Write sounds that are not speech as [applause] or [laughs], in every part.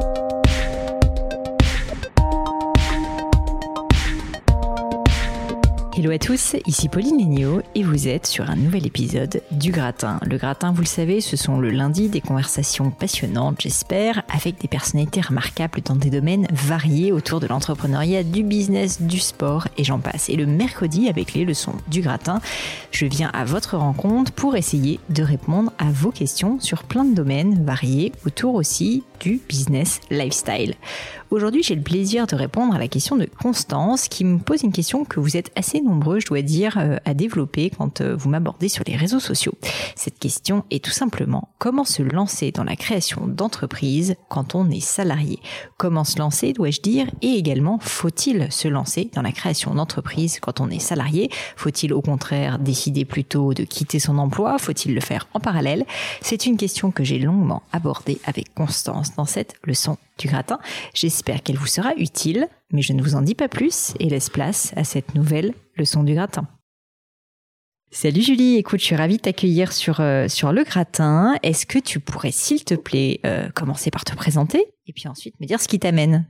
Bye. Hello à tous, ici Pauline Legnaud et vous êtes sur un nouvel épisode du Gratin. Le Gratin, vous le savez, ce sont le lundi des conversations passionnantes, j'espère, avec des personnalités remarquables dans des domaines variés autour de l'entrepreneuriat, du business, du sport et j'en passe. Et le mercredi, avec les leçons du Gratin, je viens à votre rencontre pour essayer de répondre à vos questions sur plein de domaines variés autour aussi du business lifestyle. Aujourd'hui, j'ai le plaisir de répondre à la question de Constance qui me pose une question que vous êtes assez nombreux, je dois dire, euh, à développer quand euh, vous m'abordez sur les réseaux sociaux. Cette question est tout simplement comment se lancer dans la création d'entreprise quand on est salarié? Comment se lancer, dois-je dire, et également faut-il se lancer dans la création d'entreprise quand on est salarié? Faut-il au contraire décider plutôt de quitter son emploi? Faut-il le faire en parallèle? C'est une question que j'ai longuement abordée avec Constance dans cette leçon du gratin. J'espère qu'elle vous sera utile, mais je ne vous en dis pas plus et laisse place à cette nouvelle leçon du gratin. Salut Julie, écoute, je suis ravie de t'accueillir sur, euh, le gratin. Est-ce que tu pourrais, s'il te plaît, euh, commencer par te présenter et puis ensuite me dire ce qui t'amène?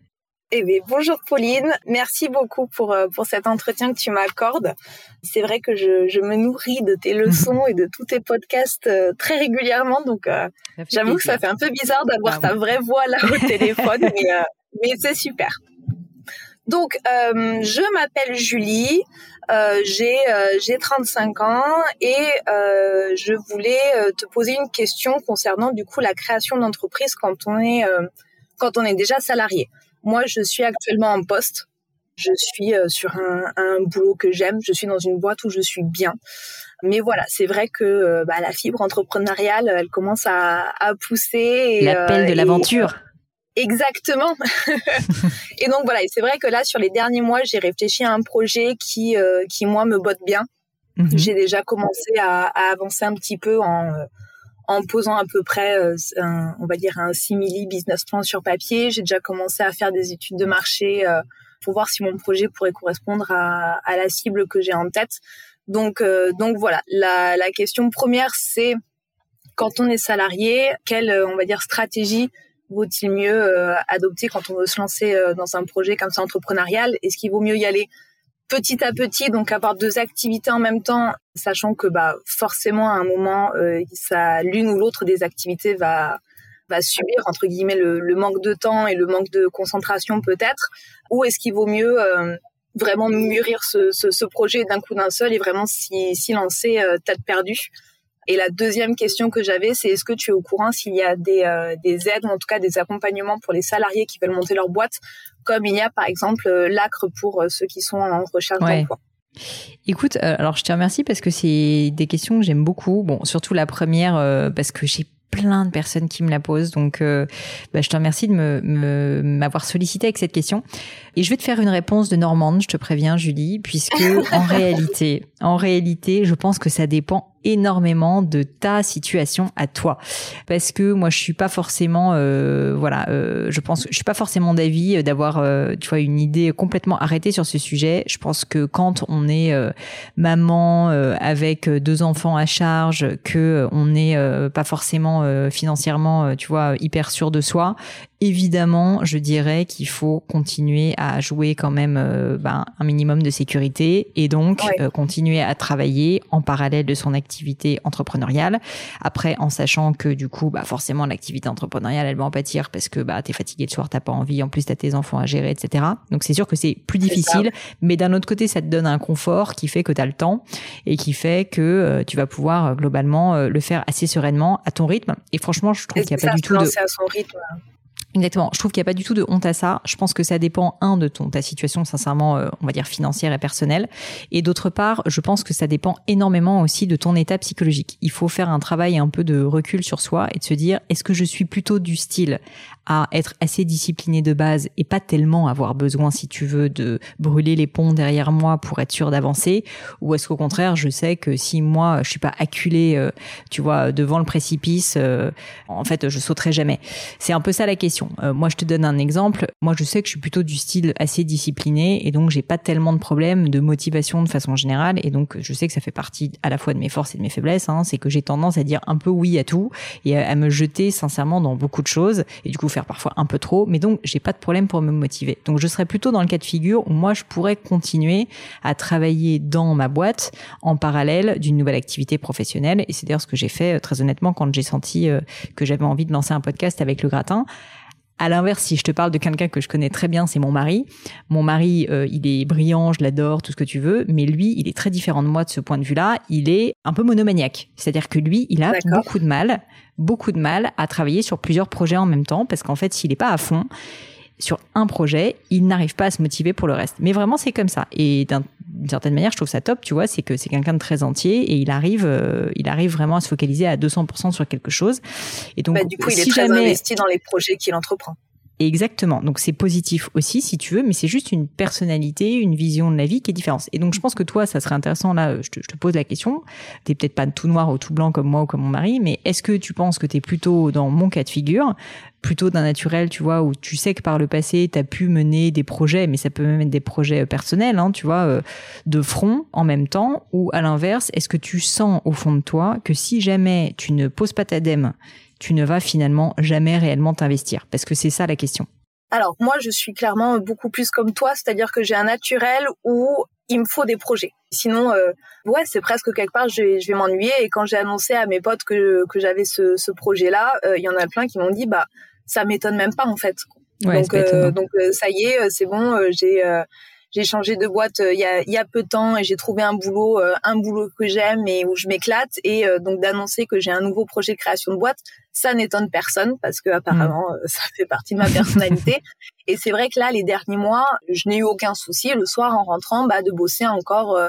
Eh bien, bonjour Pauline, merci beaucoup pour euh, pour cet entretien que tu m'accordes. C'est vrai que je, je me nourris de tes leçons et de tous tes podcasts euh, très régulièrement, donc euh, j'avoue que ça fait un peu bizarre d'avoir ta vraie voix là au [laughs] téléphone, mais, mais c'est super. Donc, je m'appelle Julie, j'ai j'ai 35 ans et je voulais te poser une question concernant du coup la création d'entreprise quand on est quand on est déjà salarié. Moi, je suis actuellement en poste. Je suis euh, sur un, un boulot que j'aime. Je suis dans une boîte où je suis bien. Mais voilà, c'est vrai que euh, bah, la fibre entrepreneuriale, elle commence à, à pousser. L'appel de euh, l'aventure. Exactement. [laughs] et donc voilà, c'est vrai que là, sur les derniers mois, j'ai réfléchi à un projet qui, qui moi, me botte bien. Mhm. J'ai déjà commencé à, à, avancer un petit peu en en posant à peu près, euh, un, on va dire, un simili business plan sur papier. J'ai déjà commencé à faire des études de marché euh, pour voir si mon projet pourrait correspondre à, la cible que j'ai en tête. Donc, euh, donc voilà, la, la question première, c'est quand on est salarié, quelle, on va dire, stratégie vaut-il mieux adopter quand on veut se lancer dans un projet comme ça entrepreneurial? Est-ce qu'il vaut mieux y aller petit à petit, donc avoir deux activités en même temps, sachant que bah forcément à un moment, euh, ça l'une ou l'autre des activités va va subir entre guillemets le, le, manque de temps et le manque de concentration peut-être, ou est-ce qu'il vaut mieux euh, vraiment mûrir ce, ce, ce projet d'un coup d'un seul et vraiment s'y, s'y lancer euh, tête perdue? Et la deuxième question que j'avais, c'est est-ce que tu es au courant s'il y a des, euh, des aides ou en tout cas des accompagnements pour les salariés qui veulent monter leur boîte, comme il y a par exemple euh, l'ACRE pour euh, ceux qui sont en recherche d'emploi? Écoute, alors je te remercie parce que c'est des questions que j'aime beaucoup. Bon, surtout la première parce que j'ai plein de personnes qui me la posent. Donc, bah, je te remercie de me m'avoir sollicité avec cette question. Et je vais te faire une réponse de Normande, je te préviens, Julie, puisque en [laughs] réalité, en réalité, je pense que ça dépend énormément de ta situation à toi. Parce que moi je suis pas forcément euh, voilà euh, je pense je suis pas forcément d'avis d'avoir euh, tu vois une idée complètement arrêtée sur ce sujet. Je pense que quand on est maman avec deux enfants à charge que on n'est pas forcément financièrement tu vois hyper sûr de soi évidemment je dirais qu'il faut continuer à jouer quand même ben, un minimum de sécurité et donc continuer à travailler en parallèle de son activité entrepreneuriale. Après, en sachant que du coup, bah forcément, l'activité entrepreneuriale, elle va en pâtir parce que bah t'es fatigué le soir, t'as pas envie, en plus t'as tes enfants à gérer, etc. Donc c'est sûr que c'est plus difficile, mais d'un autre côté, ça te donne un confort qui fait que t'as le temps et qui fait que euh, tu vas pouvoir euh, globalement euh, le faire assez sereinement à ton rythme. Et franchement, je trouve qu'il n'y a pas du tout de à son rythme. Exactement. Je trouve qu'il n'y a pas du tout de honte à ça. Je pense que ça dépend, un, de ton, ta situation, sincèrement, euh, on va dire financière et personnelle. Et d'autre part, je pense que ça dépend énormément aussi de ton état psychologique. Il faut faire un travail un peu de recul sur soi et de se dire, est-ce que je suis plutôt du style à être assez discipliné de base et pas tellement avoir besoin, si tu veux, de brûler les ponts derrière moi pour être sûr d'avancer Ou est-ce qu'au contraire, je sais que si moi, je suis pas acculé, euh, tu vois, devant le précipice, euh, en fait, je sauterai jamais. C'est un peu ça la question euh, moi, je te donne un exemple. Moi, je sais que je suis plutôt du style assez discipliné et donc j'ai pas tellement de problèmes de motivation de façon générale. Et donc, je sais que ça fait partie à la fois de mes forces et de mes faiblesses. Hein. C'est que j'ai tendance à dire un peu oui à tout et à, me jeter sincèrement dans beaucoup de choses et du coup parfois un peu trop, mais donc j'ai pas de problème pour me motiver. Donc je serais plutôt dans le cas de figure où moi je pourrais continuer à travailler dans ma boîte en parallèle d'une nouvelle activité professionnelle. Et c'est d'ailleurs ce que j'ai fait très honnêtement quand j'ai senti que j'avais envie de lancer un podcast avec le gratin. À l'inverse, si je te parle de quelqu'un que je connais très bien, c'est mon mari. Mon mari, euh, il est brillant, je l'adore, tout ce que tu veux, mais lui, il est très différent de moi de ce point de vue-là. Il est un peu monomaniaque. C'est-à-dire que lui, il a beaucoup de mal, beaucoup de mal à travailler sur plusieurs projets en même temps, parce qu'en fait, s'il n'est pas à fond, sur un projet, il n'arrive pas à se motiver pour le reste. Mais vraiment, c'est comme ça. Et d'une certaine manière, je trouve ça top, tu vois, c'est que c'est quelqu'un de très entier et il arrive, euh, il arrive vraiment à se focaliser à 200% sur quelque chose. Et donc, bah, du coup, il est très investi dans les projets qu'il entreprend. Exactement. Donc c'est positif aussi si tu veux, mais c'est juste une personnalité, une vision de la vie qui est différente. Et donc je pense que toi, ça serait intéressant là. Je te, je te pose la question. T'es peut-être pas tout noir ou tout blanc comme moi ou comme mon mari, mais est-ce que tu penses que t'es plutôt dans mon cas de figure, plutôt d'un naturel, tu vois, où tu sais que par le passé t'as pu mener des projets, mais ça peut même être des projets personnels, hein, tu vois, euh, de front en même temps, ou à l'inverse, est-ce que tu sens au fond de toi que si jamais tu ne poses pas ta dème tu ne vas finalement jamais réellement t'investir? Parce que c'est ça la question. Alors moi, je suis clairement beaucoup plus comme toi, c'est-à-dire que j'ai un naturel où il me faut des projets. Sinon, euh, ouais, c'est presque quelque part, je vais, m'ennuyer. Et quand j'ai annoncé à mes potes que, que j'avais ce, ce projet-là, euh, il y en a plein qui m'ont dit, bah, ça m'étonne même pas en fait. donc, euh, donc ça y est, c'est bon, j'ai j'ai changé de boîte il y a, y a peu de temps et j'ai trouvé un boulot, un boulot que j'aime et où je m'éclate. Et donc d'annoncer que j'ai un nouveau projet de création de boîte, ça n'étonne personne parce que apparemment mm. euh, [laughs] ça fait partie de ma personnalité. et c'est vrai que là, les derniers mois, je n'ai eu aucun souci le soir en rentrant bah, de bosser encore euh,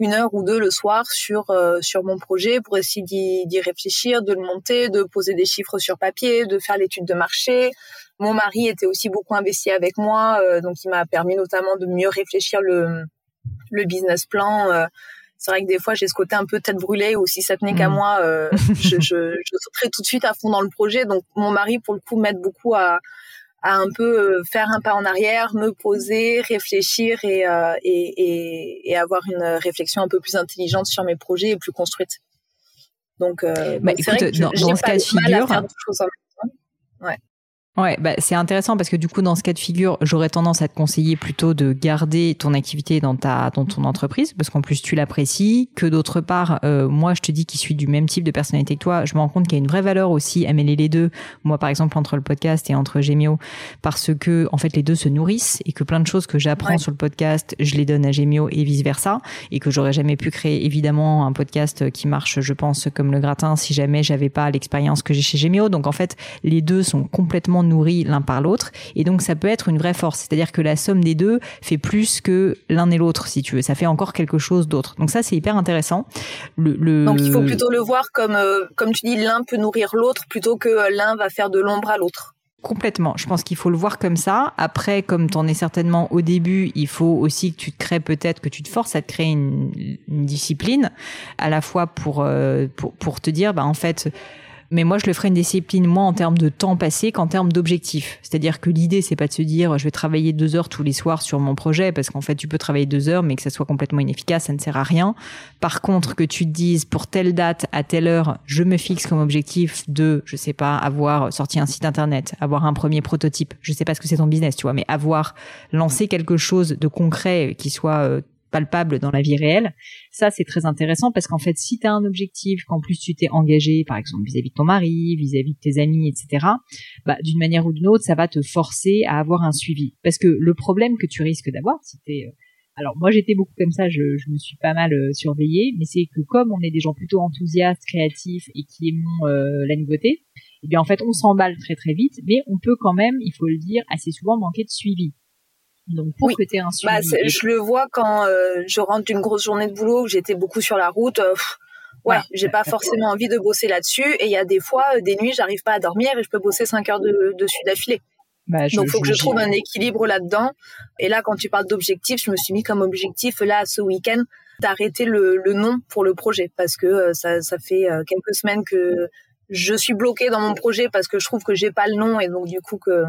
une heure ou deux le soir sur euh, sur mon projet pour essayer d'y réfléchir, de le monter, de poser des chiffres sur papier, de faire l'étude de marché. Mon mari était aussi beaucoup investi avec moi, donc il m'a permis notamment de mieux réfléchir le le business plan c'est vrai que des fois j'ai ce côté un peu tête brûlée ou si ça tenait qu'à mm. moi, euh, [laughs] je, je, je sauterais tout de suite à fond dans le projet. Donc mon mari pour le coup m'aide beaucoup à, à un peu euh, faire un pas en arrière, me poser, réfléchir et, euh, et, et, et, avoir une réflexion un peu plus intelligente sur mes projets et plus construite. Donc, euh, bah, c'est vrai que dans, dans ce cas de figure, Ouais. Ouais, bah, c'est intéressant parce que du coup, dans ce cas de figure, j'aurais tendance à te conseiller plutôt de garder ton activité dans ta dans ton entreprise parce qu'en plus tu l'apprécies. Que d'autre part, euh, moi, je te dis qu'il suis du même type de personnalité que toi, je me rends compte qu'il y a une vraie valeur aussi à mêler les deux. Moi, par exemple, entre le podcast et entre Gemio, parce que en fait, les deux se nourrissent et que plein de choses que j'apprends sur le podcast, je les donne à Gemio et vice versa, et que j'aurais jamais pu créer évidemment un podcast qui marche, je pense, comme le gratin si jamais j'avais pas l'expérience que j'ai chez Gemio. Donc en fait, les deux sont complètement nourris l'un par l'autre. Et donc, ça peut être une vraie force. C'est-à-dire que la somme des deux fait plus que l'un et l'autre, si tu veux. Ça fait encore quelque chose d'autre. Donc ça, c'est hyper intéressant. Le, Donc, il faut plutôt le voir comme, euh, comme tu dis, l'un peut nourrir l'autre plutôt que euh, l'un va faire de l'ombre à l'autre. Complètement. Je pense qu'il faut le voir comme ça. Après, comme tu en es certainement au début, il faut aussi que tu te crées peut-être, que tu te forces à te créer une, discipline, à la fois pour, euh, pour, pour te dire, bah, en fait, mais moi je le ferai une discipline moins en termes de temps passé qu'en termes d'objectifs. C'est-à-dire que l'idée c'est pas de se dire je vais travailler deux heures tous les soirs sur mon projet parce qu'en fait tu peux travailler deux heures mais que ça soit complètement inefficace, ça ne sert à rien. Par contre que tu te dises pour telle date à telle heure je me fixe comme objectif de je sais pas avoir sorti un site internet, avoir un premier prototype, je sais pas ce que c'est ton business tu vois, mais avoir lancé quelque chose de concret qui soit euh, palpable dans la vie réelle. Ça, c'est très intéressant parce qu'en fait, si tu as un objectif, qu'en plus tu t'es engagé, par exemple, vis-à-vis de ton mari, vis-à-vis de tes amis, etc., bah, d'une manière ou d'une autre, ça va te forcer à avoir un suivi. Parce que le problème que tu risques d'avoir, si t'es... Euh, alors moi j'étais beaucoup comme ça, je, je me suis pas mal euh, surveillée, mais c'est que comme on est des gens plutôt enthousiastes, créatifs et qui aimons euh, la nouveauté, eh bien en fait on s'emballe très très vite, mais on peut quand même, il faut le dire, assez souvent manquer de suivi. Donc pour que tu un bah, je le vois quand euh, je rentre d'une grosse journée de boulot où j'étais beaucoup sur la route. Euh, ouais, j'ai pas forcément envie de bosser là-dessus. Et il y a des fois, euh, des nuits, j'arrive pas à dormir et je peux bosser 5 heures de, dessus d'affilée. Bah, Donc, il faut que je trouve un équilibre là-dedans. Et là, quand tu parles d'objectif, je me suis mis comme objectif, là, ce week-end, d'arrêter le, le nom pour le projet. Parce que ça, ça fait quelques semaines que je suis bloquée dans mon projet parce que je trouve que j'ai pas le nom et donc, du coup, que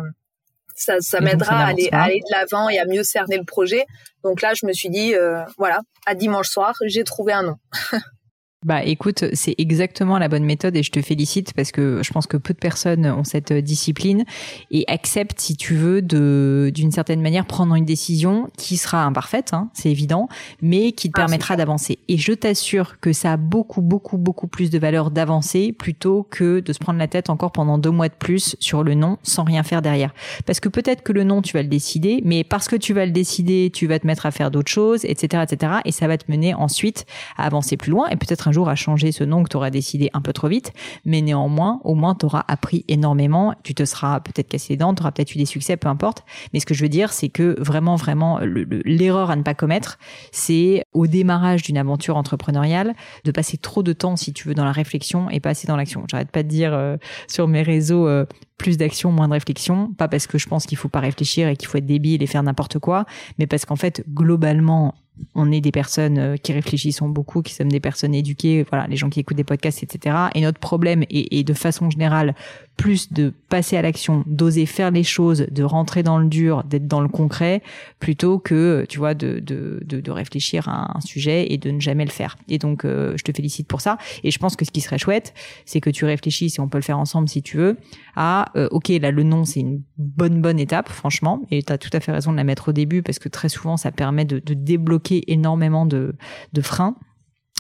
ça, ça m'aidera à aller, aller, de l'avant et à mieux cerner le projet. Donc là, je me suis dit, euh, voilà, à dimanche soir, j'ai trouvé un nom. [laughs] Bah écoute, c'est exactement la bonne méthode et je te félicite parce que je pense que peu de personnes ont cette discipline et acceptent, si tu veux, de d'une certaine manière prendre une décision qui sera imparfaite, hein, c'est évident, mais qui te ah, permettra d'avancer. Et je t'assure que ça a beaucoup, beaucoup, beaucoup plus de valeur d'avancer plutôt que de se prendre la tête encore pendant deux mois de plus sur le non sans rien faire derrière. Parce que peut-être que le non, tu vas le décider, mais parce que tu vas le décider, tu vas te mettre à faire d'autres choses, etc., etc. Et ça va te mener ensuite à avancer plus loin et peut-être jour à changer ce nom que tu auras décidé un peu trop vite, mais néanmoins, au moins, tu auras appris énormément, tu te seras peut-être cassé les dents, tu auras peut-être eu des succès, peu importe. Mais ce que je veux dire, c'est que vraiment, vraiment, l'erreur à ne pas commettre, c'est au démarrage d'une aventure entrepreneuriale, de passer trop de temps, si tu veux, dans la réflexion et pas assez dans l'action. J'arrête pas de dire euh, sur mes réseaux, euh, plus d'action, moins de réflexion. Pas parce que je pense qu'il faut pas réfléchir et qu'il faut être débile et faire n'importe quoi, mais parce qu'en fait, globalement, on est des personnes euh, qui réfléchissent beaucoup, qui sommes des personnes éduquées, voilà, les gens qui écoutent des podcasts, etc. Et notre problème est, de façon générale plus de passer à l'action, d'oser faire les choses, de rentrer dans le dur, d'être dans le concret, plutôt que, tu vois, de, de, de, réfléchir à un sujet et de ne jamais le faire. Et donc, euh, je te félicite pour ça. Et je pense que ce qui serait chouette, c'est que tu réfléchisses, et on peut le faire ensemble si tu veux, à, euh, ok, là, le nom, c'est une bonne, bonne étape, franchement. Et tu as tout à fait raison de la mettre au début, parce que très souvent, ça permet de, de débloquer énormément de, freins.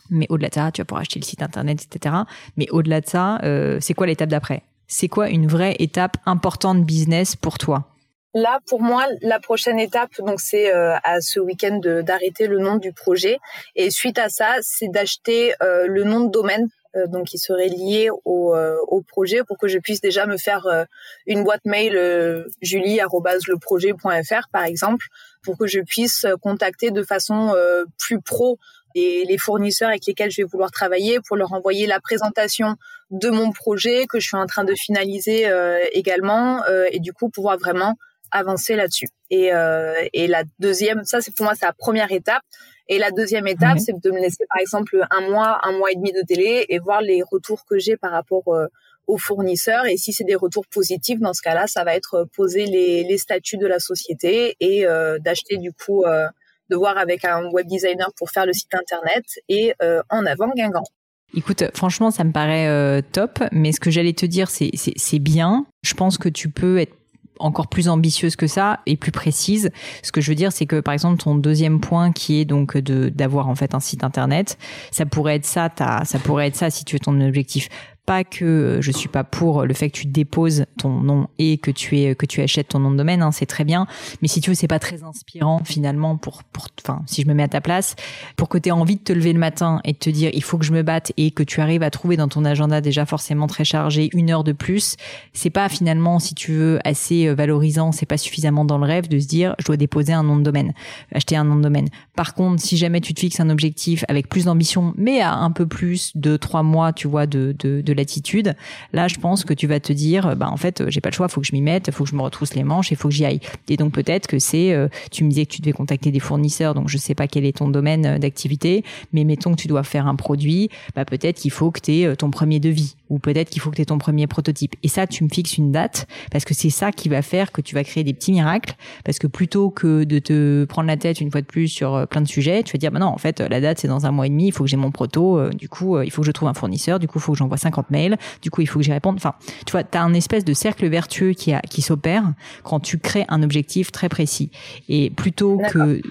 Mais au-delà de ça, tu vas pouvoir acheter le site internet, etc. Mais au-delà de ça, euh, c'est quoi l'étape d'après? C'est quoi une vraie étape importante business pour toi? Là, pour moi, la prochaine étape, donc c'est euh, à ce week-end d'arrêter le nom du projet. Et suite à ça, c'est d'acheter euh, le nom de domaine euh, donc qui serait lié au, projet pour que je puisse déjà me faire une boîte mail julie@leprojet.fr par exemple pour que je puisse contacter de façon plus pro les, les, fournisseurs avec lesquels je vais vouloir travailler pour leur envoyer la présentation de mon projet que je suis en train de finaliser également et du coup pouvoir vraiment avancer là-dessus. Et, et la deuxième, ça c'est pour moi c'est la première étape. Et la deuxième étape, c'est de me laisser par exemple un mois, un mois et demi de télé et voir les retours que j'ai par rapport euh, aux fournisseurs. Et si c'est des retours positifs, dans ce cas-là, ça va être euh, poser les, les statuts de la société et euh, d'acheter du coup, de voir avec un web designer pour faire le site internet et en avant Guingamp. Écoute, franchement, ça me paraît top, mais ce que j'allais te dire, c'est bien. Je pense que tu peux être encore plus ambitieuse que ça et plus précise. Ce que je veux dire, c'est que par exemple ton deuxième point qui est donc de d'avoir en fait un site internet, ça pourrait être ça, ça pourrait être ça si tu veux ton objectif que je suis pas pour le fait que tu déposes ton nom et que tu es que tu achètes ton nom de domaine, hein, c'est très bien. Mais si tu veux, c'est pas très inspirant finalement pour pour enfin si je me mets à ta place, pour que tu aies envie de te lever le matin et de te dire il faut que je me batte et que tu arrives à trouver dans ton agenda déjà forcément très chargé une heure de plus, c'est pas finalement si tu veux assez euh, valorisant, c'est pas suffisamment dans le rêve de se dire je dois déposer un nom de domaine, acheter un nom de domaine. Par contre, si jamais tu te fixes un objectif avec plus d'ambition, mais à un peu plus de trois mois, tu vois, de, de l'attitude, là, je pense que tu vas te dire, bah en fait, j'ai pas le choix, faut que je m'y mette, faut que je me retrousse les manches et faut que j'y aille. Et donc peut-être que c'est, euh, tu me disais que tu devais contacter des fournisseurs, donc je sais pas quel est ton domaine euh, d'activité, mais mettons que tu dois faire un produit, bah peut-être qu'il faut que tu aies euh, ton premier devis ou peut-être qu'il faut que tu aies ton premier prototype. Et ça, tu me fixes une date parce que c'est ça qui va faire que tu vas créer des petits miracles parce que plutôt que de te prendre la tête une fois de plus sur plein de sujets, tu vas dire bah non, en fait, la date c'est dans un mois et demi, il faut que j'ai mon proto, du coup, il faut que je trouve un fournisseur, du coup, il faut que j'envoie 50 mails, du coup, il faut que j'y réponde. Enfin, tu vois, tu as un espèce de cercle vertueux qui, a, qui s'opère quand tu crées un objectif très précis. Et plutôt que,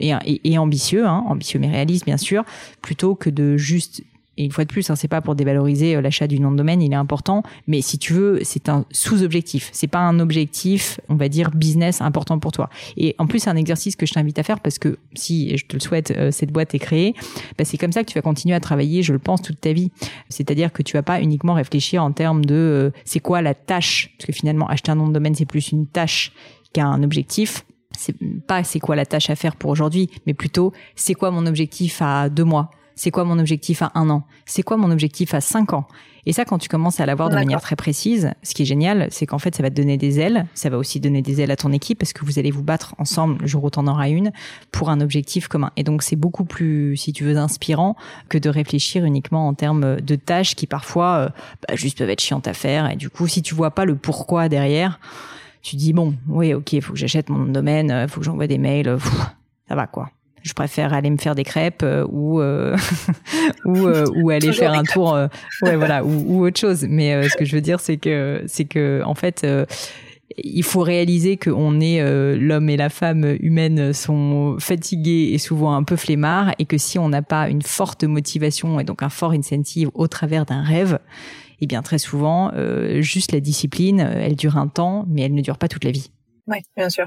et, et, ambitieux, hein, ambitieux mais réaliste, bien sûr, plutôt que de juste et une fois de plus, hein, c'est pas pour dévaloriser euh, l'achat du nom de domaine, il est important, mais si tu veux, c'est un sous-objectif. C'est pas un objectif, on va dire business important pour toi. Et en plus, c'est un exercice que je t'invite à faire parce que si je te le souhaite, euh, cette boîte est créée, bah, c'est comme ça que tu vas continuer à travailler, je le pense, toute ta vie. C'est-à-dire que tu vas pas uniquement réfléchir en termes de euh, c'est quoi la tâche, parce que finalement, acheter un nom de domaine, c'est plus une tâche qu'un objectif c'est pas c'est quoi la tâche à faire pour aujourd'hui, mais plutôt c'est quoi mon objectif à deux mois, c'est quoi mon objectif à un an? C'est quoi mon objectif à cinq ans? Et ça, quand tu commences à l'avoir de manière très précise, ce qui est génial, c'est qu'en fait, ça va te donner des ailes. Ça va aussi donner des ailes à ton équipe parce que vous allez vous battre ensemble le jour où tu en auras une pour un objectif commun. Et donc, c'est beaucoup plus, si tu veux, inspirant que de réfléchir uniquement en termes de tâches qui parfois euh, bah, juste peuvent être chiantes à faire. Et du coup, si tu vois pas le pourquoi derrière, tu dis bon, oui, ok, il faut que j'achète mon domaine, il faut que j'envoie des mails, ça va quoi je préfère aller me faire des crêpes ou [laughs] ou ou [laughs] aller faire un tour ouais voilà ou, ou, autre chose mais ce que je veux dire c'est que c'est que en fait il faut réaliser que on est euh, l'homme et la femme humaine sont fatigués et souvent un peu flemmards et que si on n'a pas une forte motivation et donc un fort incentive au travers d'un rêve, eh bien très souvent euh, juste la discipline, elle dure un temps mais elle ne dure pas toute la vie. Oui, bien sûr.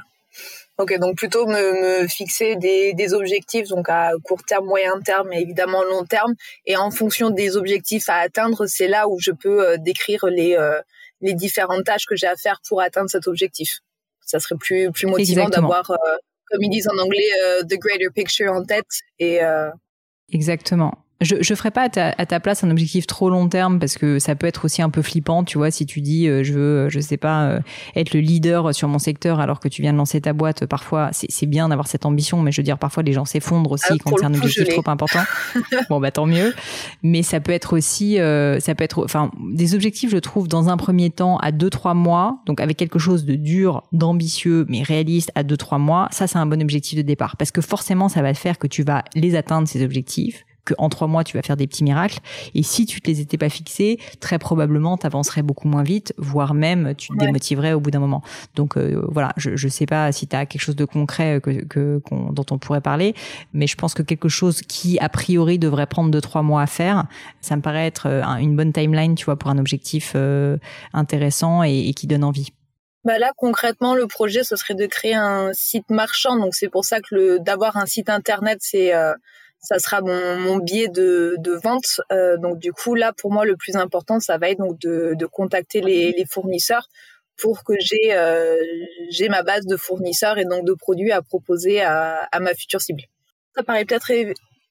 Ok, donc plutôt me, fixer des, des, objectifs, donc à court terme, moyen terme et évidemment long terme. Et en fonction des objectifs à atteindre, c'est là où je peux euh, décrire les, les différentes tâches que j'ai à faire pour atteindre cet objectif. Ça serait plus plus motivant d'avoir, euh, comme ils disent en anglais, euh, the greater picture en tête et. Euh, Exactement je je ferai pas à ta, à ta, place un objectif trop long terme parce que ça peut être aussi un peu flippant, tu vois, si tu dis euh, je veux, je sais pas, euh, être le leader sur mon secteur alors que tu viens de lancer ta boîte. Parfois, c'est bien d'avoir cette ambition, mais je veux dire, parfois les gens s'effondrent aussi ah, quand c'est un objectif trop important. [laughs] bon, bah tant mieux. Mais ça peut être aussi, euh, ça peut être, enfin, des objectifs, je trouve, dans un premier temps à deux trois mois, donc avec quelque chose de dur, d'ambitieux, mais réaliste à deux trois mois. Ça, c'est un bon objectif de départ parce que forcément, ça va faire que tu vas les atteindre ces objectifs qu'en trois mois tu vas faire des petits miracles. Et si tu te les étais pas fixés, très probablement tu avancerais beaucoup moins vite, voire même tu te démotiverais au bout d'un moment. Donc euh, voilà, je je sais pas si tu as quelque chose de concret que, que dont on pourrait parler, mais je pense que quelque chose qui a priori devrait prendre deux trois mois à faire, ça me paraît être euh, une bonne timeline, tu vois, pour un objectif euh, intéressant et, qui donne envie. Bah là concrètement le projet ce serait de créer un site marchand donc c'est pour ça que le d'avoir un site internet c'est ça sera mon, mon biais de, vente. Euh, donc du coup là pour moi le plus important ça va être donc de, de contacter les, fournisseurs pour que j'ai euh, j'ai ma base de fournisseurs et donc de produits à proposer à, à ma future cible. Ça paraît peut-être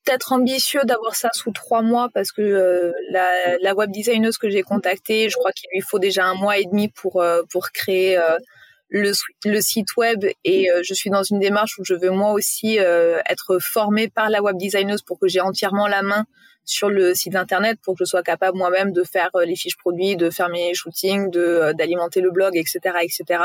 peut-être ambitieux d'avoir ça sous trois mois parce que euh, la, la web designeuse que j'ai contactée, je crois qu'il lui faut déjà un mois et demi pour pour créer le, le site web et euh, je suis dans une démarche où je veux moi aussi euh, être formée par la web designeuse pour que j'ai entièrement la main sur le site internet pour que je sois capable moi-même de faire euh, les fiches produits, de faire mes shootings, de d'alimenter le blog, etc., etc.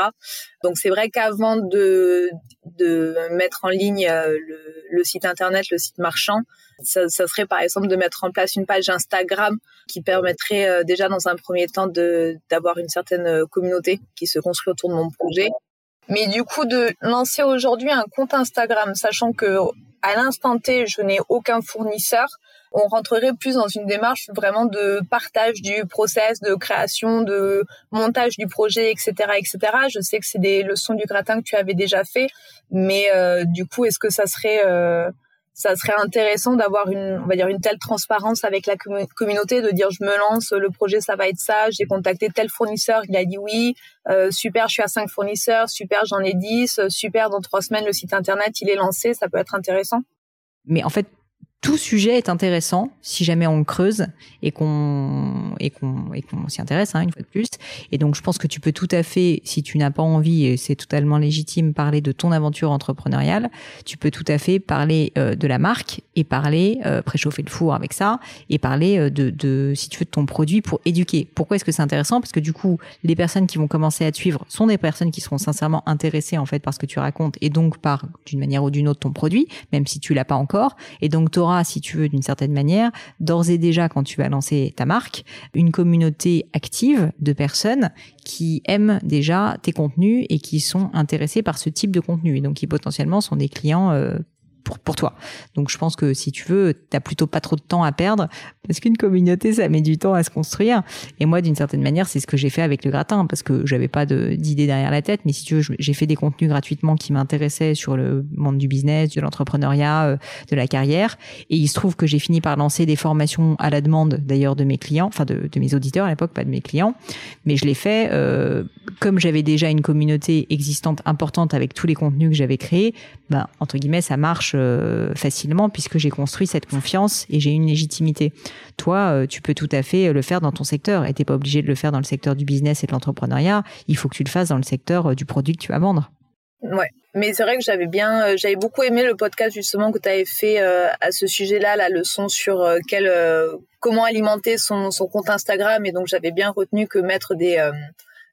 Donc c'est vrai qu'avant de de mettre en ligne le, le, site internet, le site marchand, ça, ça, serait par exemple de mettre en place une page Instagram qui permettrait déjà dans un premier temps de d'avoir une certaine communauté qui se construit autour de mon projet. Mais du coup de lancer aujourd'hui un compte Instagram, sachant que à l'instant T je n'ai aucun fournisseur, on rentrerait plus dans une démarche vraiment de partage du process, de création, de montage du projet, etc., etc. Je sais que c'est des leçons du gratin que tu avais déjà fait, mais euh, du coup, est-ce que ça serait euh, ça serait intéressant d'avoir une, on va dire, une telle transparence avec la communauté, de dire je me lance, le projet ça va être ça, j'ai contacté tel fournisseur, il a dit oui, euh, super, je suis à cinq fournisseurs, super, j'en ai 10, super, dans trois semaines le site internet il est lancé, ça peut être intéressant. Mais en fait, tout sujet est intéressant si jamais on creuse et qu'on et qu'on et qu'on s'y intéresse hein, une fois de plus. Et donc je pense que tu peux tout à fait, si tu n'as pas envie, et c'est totalement légitime, parler de ton aventure entrepreneuriale. Tu peux tout à fait parler euh, de la marque et parler euh, préchauffer le four avec ça et parler euh, de, de si tu veux de ton produit pour éduquer. Pourquoi est-ce que c'est intéressant? Parce que du coup les personnes qui vont commencer à te suivre sont des personnes qui seront sincèrement intéressées en fait par ce que tu racontes et donc par d'une manière ou d'une autre ton produit, même si tu l'as pas encore. Et donc tu si tu veux, d'une certaine manière, d'ores et déjà, quand tu vas lancer ta marque, une communauté active de personnes qui aiment déjà tes contenus et qui sont intéressés par ce type de contenu. Et donc qui potentiellement sont des clients euh, pour, toi. Donc je pense que si tu veux, t'as plutôt pas trop de temps à perdre parce qu'une communauté, ça met du temps à se construire. Et moi, d'une certaine manière, c'est ce que j'ai fait avec le gratin parce que j'avais pas d'idée derrière la tête. Mais si tu veux, j'ai fait des contenus gratuitement qui m'intéressaient sur le monde du business, de l'entrepreneuriat, euh, de la carrière. Et il se trouve que j'ai fini par lancer des formations à la demande d'ailleurs de mes clients, enfin de, de mes auditeurs à l'époque, pas de mes clients. Mais je l'ai fait euh, comme j'avais déjà une communauté existante importante avec tous les contenus que j'avais créés. Ben, entre guillemets, ça marche euh, facilement puisque j'ai construit cette confiance et j'ai une légitimité. Toi, euh, tu peux tout à fait le faire dans ton secteur et t'es pas obligé de le faire dans le secteur du business et de l'entrepreneuriat. Il faut que tu le fasses dans le secteur euh, du produit que tu vas vendre. Ouais, mais c'est vrai que j'avais bien, j'avais beaucoup aimé le podcast justement que tu avais fait à ce sujet-là, la leçon sur quel, comment alimenter son, son compte Instagram, et donc j'avais bien retenu que mettre des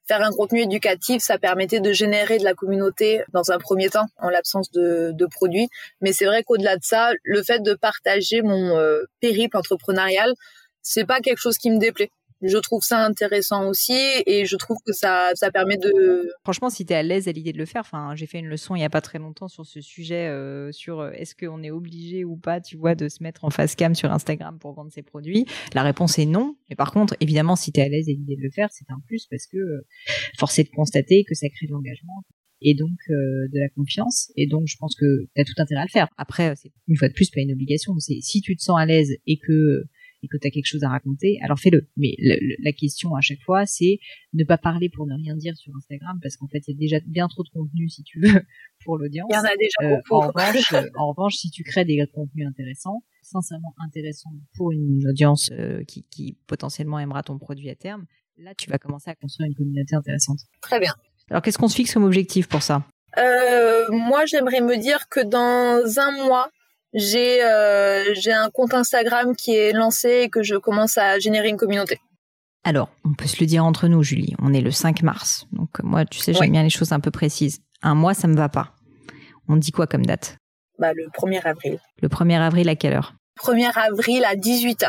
faire un contenu éducatif, ça permettait de générer de la communauté dans un premier temps, en l'absence de, produits. Mais c'est vrai qu'au-delà de ça, le fait de partager mon euh, périple entrepreneurial, c'est pas quelque chose qui me déplaît je trouve ça intéressant aussi et je trouve que ça, ça permet de... Franchement, si tu es à l'aise à l'idée de le faire, enfin, j'ai fait une leçon il n'y a pas très longtemps sur ce sujet, euh, sur euh, est-ce qu'on est obligé ou pas, tu vois, de se mettre en face cam sur Instagram pour vendre ses produits? La réponse est non. Mais par contre, évidemment, si tu es à l'aise à l'idée de le faire, c'est un plus parce que euh, force est de constater que ça crée de l'engagement et donc de la confiance. Et donc, je pense que tu as tout intérêt à le faire. Après, c'est une fois de plus pas une obligation. C'est si tu te sens à l'aise et que et que tu as quelque chose à raconter, alors fais-le. Mais la question à chaque fois, c'est ne pas parler pour ne rien dire sur Instagram, parce qu'en fait, il y a déjà bien trop de contenu, si tu veux, [laughs] pour l'audience. Il y en a déjà euh, beaucoup. Euh, en, revanche, si tu crées des contenus intéressants, sincèrement intéressants pour une audience euh, qui, qui potentiellement aimera ton produit à terme, là, tu vas commencer à construire une communauté intéressante. Très bien. Alors, qu'est-ce qu'on se fixe comme objectif pour ça? Euh, moi, j'aimerais me dire que dans un mois, j'ai euh, j'ai un compte Instagram qui est lancé et que je commence à générer une communauté. Alors, on peut se le dire entre nous, Julie. On est le 5 mars. Donc, moi, tu sais, j'aime bien les choses un peu précises. Un mois, ça me va pas. On dit quoi comme date? Bah, le 1er avril. Le 1er avril à quelle heure? 1er avril à 18h.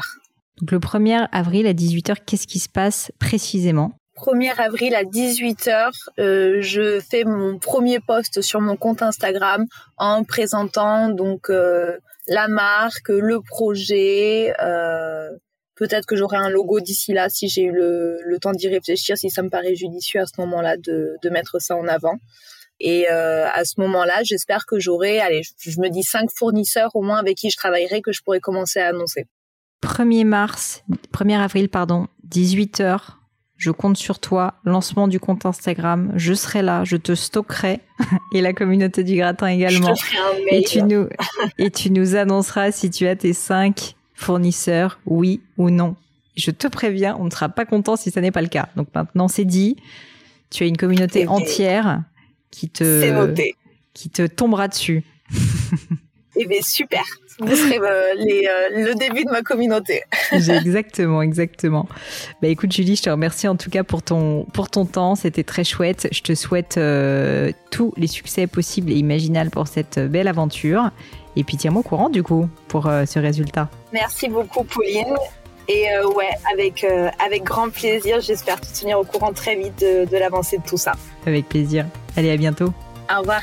Donc, le 1er avril à 18h, qu'est-ce qui se passe précisément? 1er avril à 18h, euh, je fais mon premier post sur mon compte Instagram en présentant donc euh, la marque, le projet. Euh, peut-être que j'aurai un logo d'ici là si j'ai eu le, temps d'y réfléchir, si ça me paraît judicieux à ce moment-là de, mettre ça en avant. Et à ce moment-là, j'espère que j'aurai, allez, je me dis cinq fournisseurs au moins avec qui je travaillerai que je pourrai commencer à annoncer. 1er mars, 1er avril, pardon, 18h, je compte sur toi, lancement du compte Instagram, je serai là, je te stockerai [laughs] et la communauté du gratin également. Et tu nous et tu nous annonceras si tu as tes cinq fournisseurs, oui ou non. Je te préviens, on ne sera pas content si ça n'est pas le cas. Donc maintenant c'est dit, tu as une communauté entière qui te qui te tombera dessus. [laughs] Eh bien, super. Vous serez euh, les, euh, le début de ma communauté. [laughs] exactement, exactement. Bah écoute Julie, je te remercie en tout cas pour ton pour ton temps. C'était très chouette. Je te souhaite euh, tous les succès possibles et imaginables pour cette belle aventure. Et puis tiens-moi au courant du coup pour ce résultat. Merci beaucoup Pauline. Et ouais, avec avec grand plaisir. J'espère te tenir au courant très vite de, de l'avancée de tout ça. Avec plaisir. Allez, à bientôt. Au revoir.